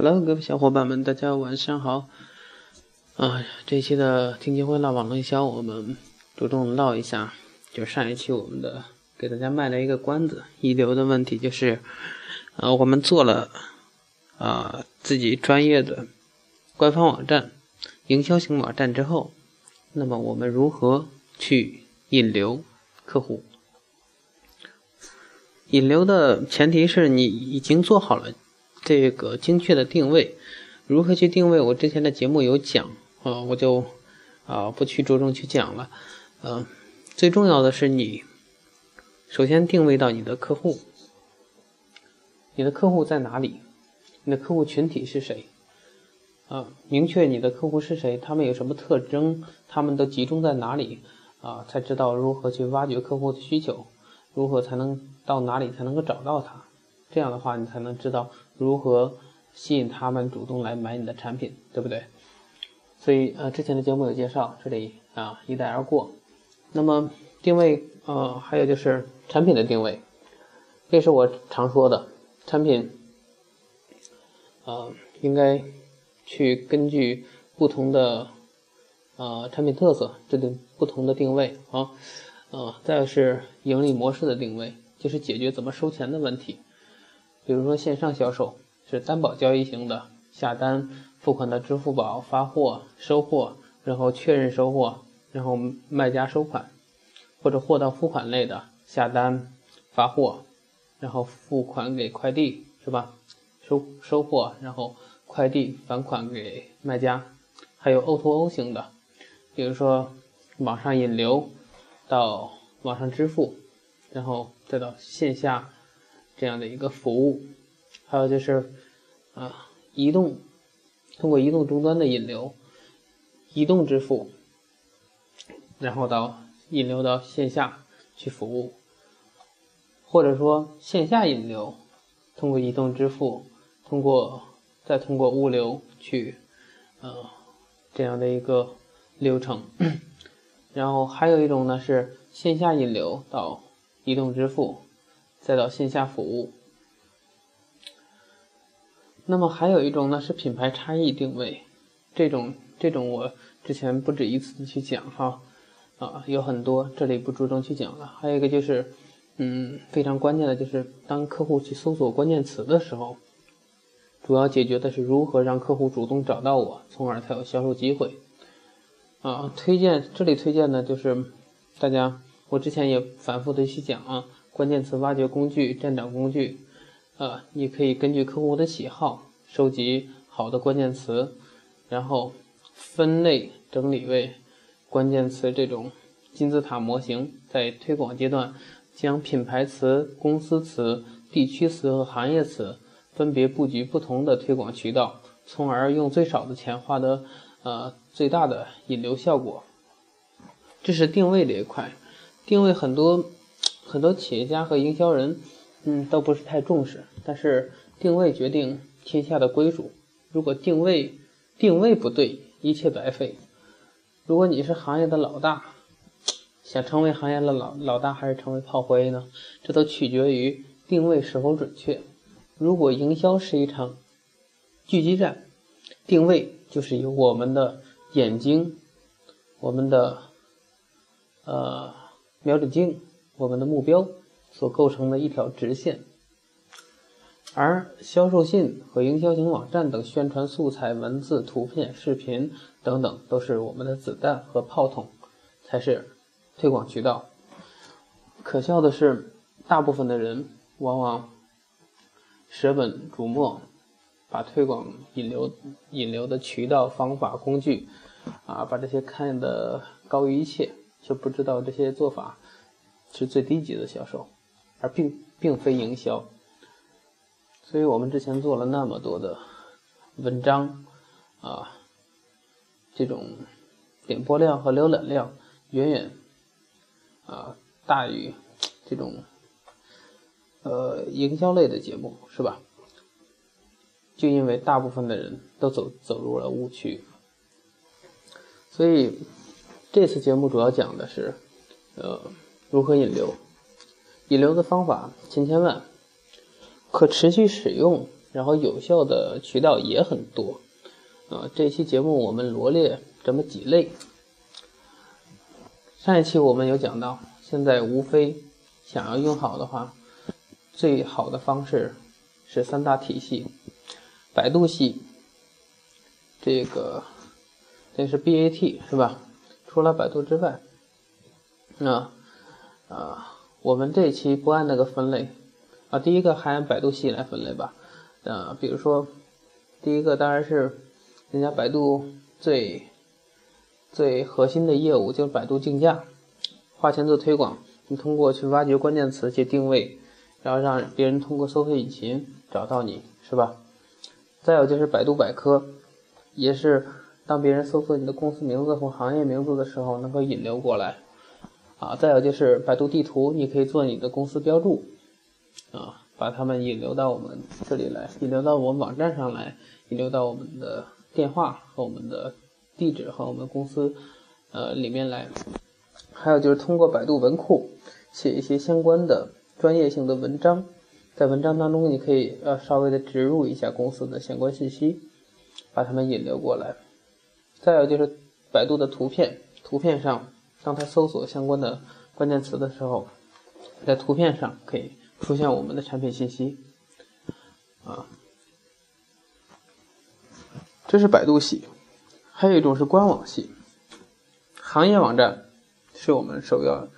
Hello，各位小伙伴们，大家晚上好。啊，这期的听金会唠网络营销，我们着重唠一下，就上一期我们的给大家卖了一个关子，遗留的问题就是，呃，我们做了啊自己专业的官方网站、营销型网站之后，那么我们如何去引流客户？引流的前提是你已经做好了。这个精确的定位，如何去定位？我之前的节目有讲啊，我就啊不去着重去讲了。嗯，最重要的是你首先定位到你的客户，你的客户在哪里？你的客户群体是谁？啊，明确你的客户是谁，他们有什么特征，他们都集中在哪里啊？才知道如何去挖掘客户的需求，如何才能到哪里才能够找到他？这样的话，你才能知道如何吸引他们主动来买你的产品，对不对？所以，呃，之前的节目有介绍，这里啊一带而过。那么定位，呃，还有就是产品的定位，这是我常说的，产品，呃，应该去根据不同的呃产品特色制定不同的定位啊，呃，再是盈利模式的定位，就是解决怎么收钱的问题。比如说线上销售是担保交易型的，下单付款到支付宝发货收货，然后确认收货，然后卖家收款，或者货到付款类的下单发货，然后付款给快递是吧？收收货然后快递返款给卖家，还有 O2O 型的，比如说网上引流到网上支付，然后再到线下。这样的一个服务，还有就是，啊，移动，通过移动终端的引流，移动支付，然后到引流到线下去服务，或者说线下引流，通过移动支付，通过再通过物流去，呃，这样的一个流程，然后还有一种呢是线下引流到移动支付。再到线下服务，那么还有一种呢是品牌差异定位，这种这种我之前不止一次的去讲哈，啊有很多这里不着重去讲了。还有一个就是，嗯非常关键的就是当客户去搜索关键词的时候，主要解决的是如何让客户主动找到我，从而才有销售机会。啊推荐这里推荐的就是大家我之前也反复的去讲啊。关键词挖掘工具、站长工具，啊，你可以根据客户的喜好收集好的关键词，然后分类整理为关键词这种金字塔模型。在推广阶段，将品牌词、公司词、地区词和行业词分别布局不同的推广渠道，从而用最少的钱获得呃最大的引流效果。这是定位这一块，定位很多。很多企业家和营销人，嗯，都不是太重视。但是定位决定天下的归属。如果定位定位不对，一切白费。如果你是行业的老大，想成为行业的老老大，还是成为炮灰呢？这都取决于定位是否准确。如果营销是一场狙击战，定位就是由我们的眼睛、我们的呃瞄准镜。我们的目标所构成的一条直线，而销售信和营销型网站等宣传素材、文字、图片、视频等等，都是我们的子弹和炮筒，才是推广渠道。可笑的是，大部分的人往往舍本逐末，把推广引流引流的渠道、方法、工具啊，把这些看得高于一切，却不知道这些做法。是最低级的销售，而并并非营销。所以我们之前做了那么多的文章，啊，这种点播量和浏览量远远啊大于这种呃营销类的节目，是吧？就因为大部分的人都走走入了误区，所以这次节目主要讲的是，呃。如何引流？引流的方法千千万，可持续使用然后有效的渠道也很多。啊，这期节目我们罗列这么几类。上一期我们有讲到，现在无非想要用好的话，最好的方式是三大体系：百度系，这个这是 BAT 是吧？除了百度之外，那啊，我们这期不按那个分类啊，第一个还按百度系来分类吧。啊，比如说第一个当然是人家百度最。最核心的业务就是百度竞价，花钱做推广，你通过去挖掘关键词去定位，然后让别人通过搜索引擎找到你，是吧？再有就是百度百科，也是当别人搜索你的公司名字或行业名字的时候，能够引流过来。啊，再有就是百度地图，你可以做你的公司标注，啊，把他们引流到我们这里来，引流到我们网站上来，引流到我们的电话和我们的。地址和我们公司，呃，里面来，还有就是通过百度文库写一些相关的专业性的文章，在文章当中你可以呃稍微的植入一下公司的相关信息，把他们引流过来。再有就是百度的图片，图片上当他搜索相关的关键词的时候，在图片上可以出现我们的产品信息，啊，这是百度系。还有一种是官网系，行业网站是我们首要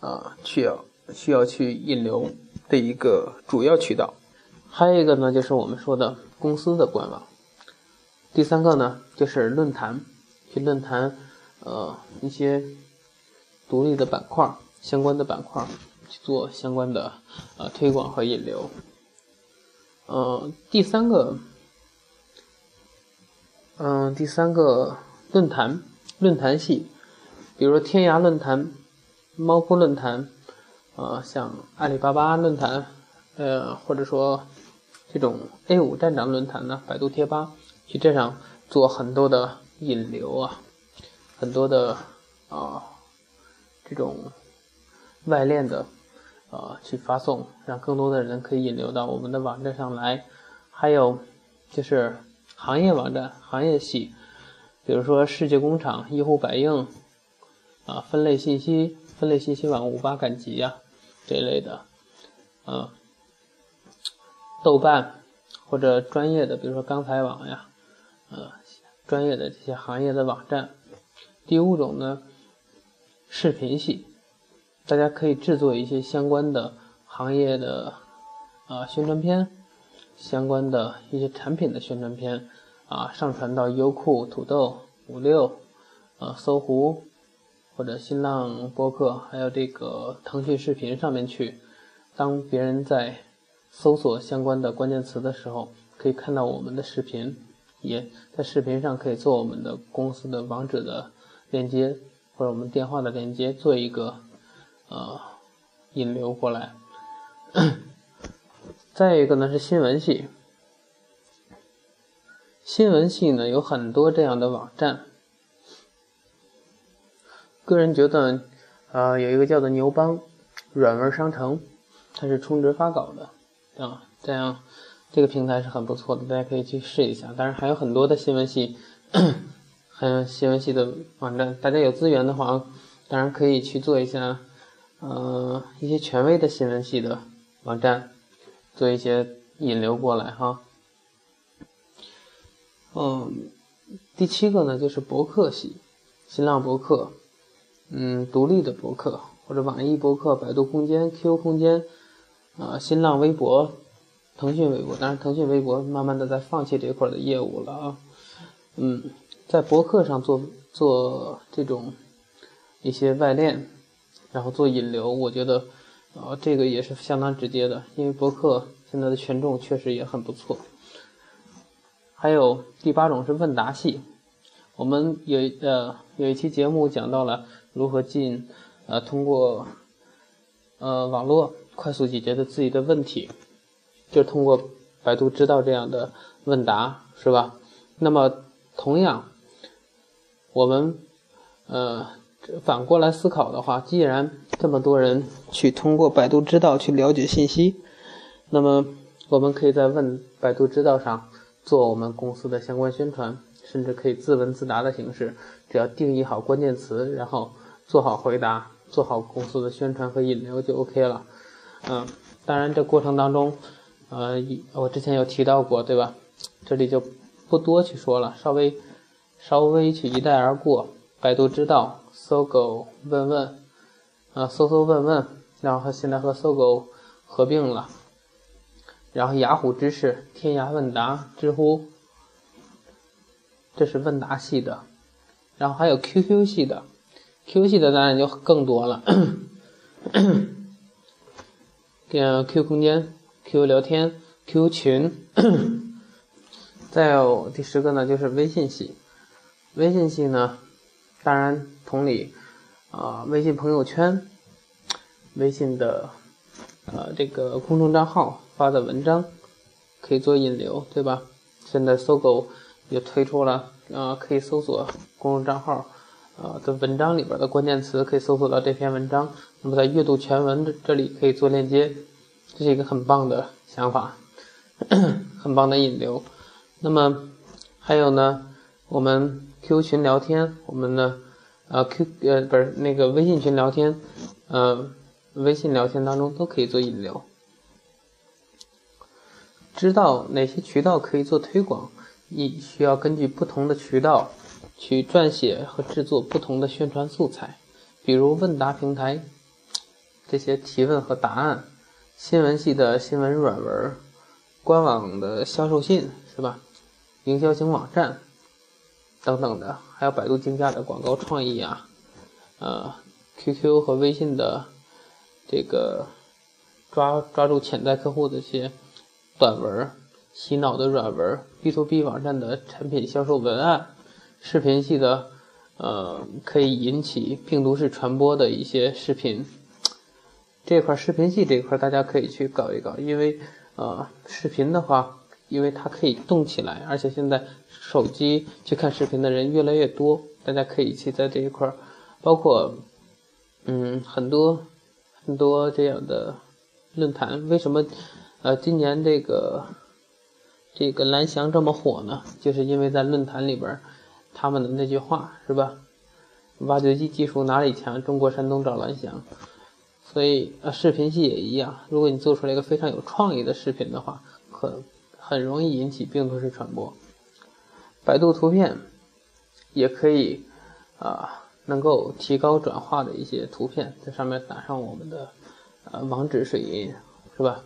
啊需要需要去引流的一个主要渠道。还有一个呢，就是我们说的公司的官网。第三个呢，就是论坛，去论坛呃一些独立的板块相关的板块去做相关的呃推广和引流。呃，第三个。嗯，第三个论坛，论坛系，比如说天涯论坛、猫扑论坛，呃，像阿里巴巴论坛，呃，或者说这种 A 五站长论坛呢，百度贴吧，去这上做很多的引流啊，很多的啊这种外链的啊去发送，让更多的人可以引流到我们的网站上来，还有就是。行业网站、行业系，比如说世界工厂、一呼百应，啊，分类信息、分类信息网、五八赶集呀这一类的，啊，豆瓣或者专业的，比如说钢材网呀，呃，专业的这些行业的网站。第五种呢，视频系，大家可以制作一些相关的行业的啊宣传片。相关的一些产品的宣传片啊，上传到优酷、土豆、五六、啊搜狐或者新浪播客，还有这个腾讯视频上面去。当别人在搜索相关的关键词的时候，可以看到我们的视频，也在视频上可以做我们的公司的网址的链接或者我们电话的连接，做一个呃引流过来。再一个呢是新闻系，新闻系呢有很多这样的网站，个人觉得，呃，有一个叫做牛帮软文商城，它是充值发稿的，啊，这样这个平台是很不错的，大家可以去试一下。当然还有很多的新闻系，还有新闻系的网站，大家有资源的话，当然可以去做一下，呃，一些权威的新闻系的网站。做一些引流过来哈，嗯，第七个呢就是博客系，新浪博客，嗯，独立的博客或者网易博客、百度空间、QQ 空间，啊，新浪微博、腾讯微博，当然腾讯微博慢慢的在放弃这块的业务了啊，嗯，在博客上做做这种一些外链，然后做引流，我觉得。啊，这个也是相当直接的，因为博客现在的权重确实也很不错。还有第八种是问答系，我们有呃有一期节目讲到了如何进呃通过呃网络快速解决的自己的问题，就通过百度知道这样的问答是吧？那么同样，我们呃。反过来思考的话，既然这么多人去通过百度知道去了解信息，那么我们可以在问百度知道上做我们公司的相关宣传，甚至可以自问自答的形式，只要定义好关键词，然后做好回答，做好公司的宣传和引流就 OK 了。嗯，当然这过程当中，呃，我之前有提到过，对吧？这里就不多去说了，稍微稍微去一带而过。百度知道、搜狗问问，啊，搜搜问问，然后现在和搜狗合并了。然后雅虎知识、天涯问答、知乎，这是问答系的。然后还有 QQ 系的，QQ 系的当然就更多了。像 QQ 空间、QQ 聊天、QQ 群。再有第十个呢，就是微信系。微信系呢，当然同理，啊，微信朋友圈、微信的呃这个公众账号发的文章可以做引流，对吧？现在搜狗也推出了，啊，可以搜索公众账号，呃的文章里边的关键词，可以搜索到这篇文章。那么在阅读全文这这里可以做链接，这是一个很棒的想法，很棒的引流。那么还有呢，我们 QQ 群聊天，我们的呃 Q 呃不是那个微信群聊天，呃微信聊天当中都可以做引流。知道哪些渠道可以做推广，你需要根据不同的渠道去撰写和制作不同的宣传素材，比如问答平台这些提问和答案，新闻系的新闻软文，官网的销售信是吧？营销型网站等等的，还有百度竞价的广告创意啊，呃，QQ 和微信的这个抓抓住潜在客户的一些短文、洗脑的软文，B to B 网站的产品销售文案，视频系的呃可以引起病毒式传播的一些视频，这块视频系这块大家可以去搞一搞，因为呃视频的话。因为它可以动起来，而且现在手机去看视频的人越来越多，大家可以去在这一块儿，包括嗯很多很多这样的论坛。为什么呃今年这个这个蓝翔这么火呢？就是因为在论坛里边，他们的那句话是吧？挖掘机技术哪里强？中国山东找蓝翔。所以呃视频系也一样，如果你做出来一个非常有创意的视频的话，可。很容易引起病毒式传播。百度图片也可以啊，能够提高转化的一些图片，在上面打上我们的呃网址水印，是吧？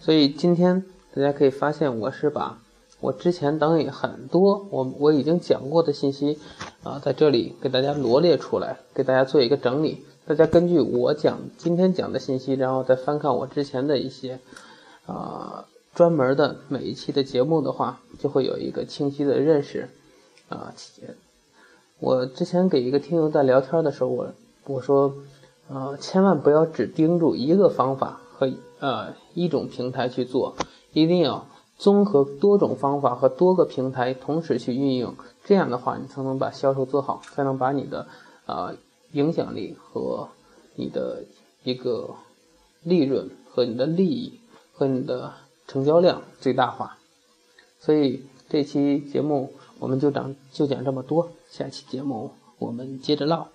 所以今天大家可以发现，我是把我之前等于很多我我已经讲过的信息啊，在这里给大家罗列出来，给大家做一个整理。大家根据我讲今天讲的信息，然后再翻看我之前的一些啊。专门的每一期的节目的话，就会有一个清晰的认识啊。我之前给一个听友在聊天的时候，我我说，呃，千万不要只盯住一个方法和呃一种平台去做，一定要综合多种方法和多个平台同时去运用，这样的话你才能把销售做好，才能把你的啊影响力和你的一个利润和你的利益和你的。成交量最大化，所以这期节目我们就讲就讲这么多，下期节目我们接着唠。